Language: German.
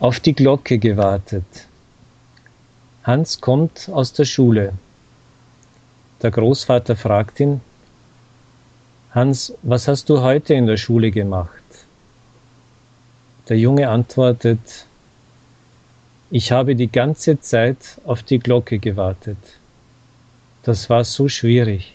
Auf die Glocke gewartet. Hans kommt aus der Schule. Der Großvater fragt ihn, Hans, was hast du heute in der Schule gemacht? Der Junge antwortet, ich habe die ganze Zeit auf die Glocke gewartet. Das war so schwierig.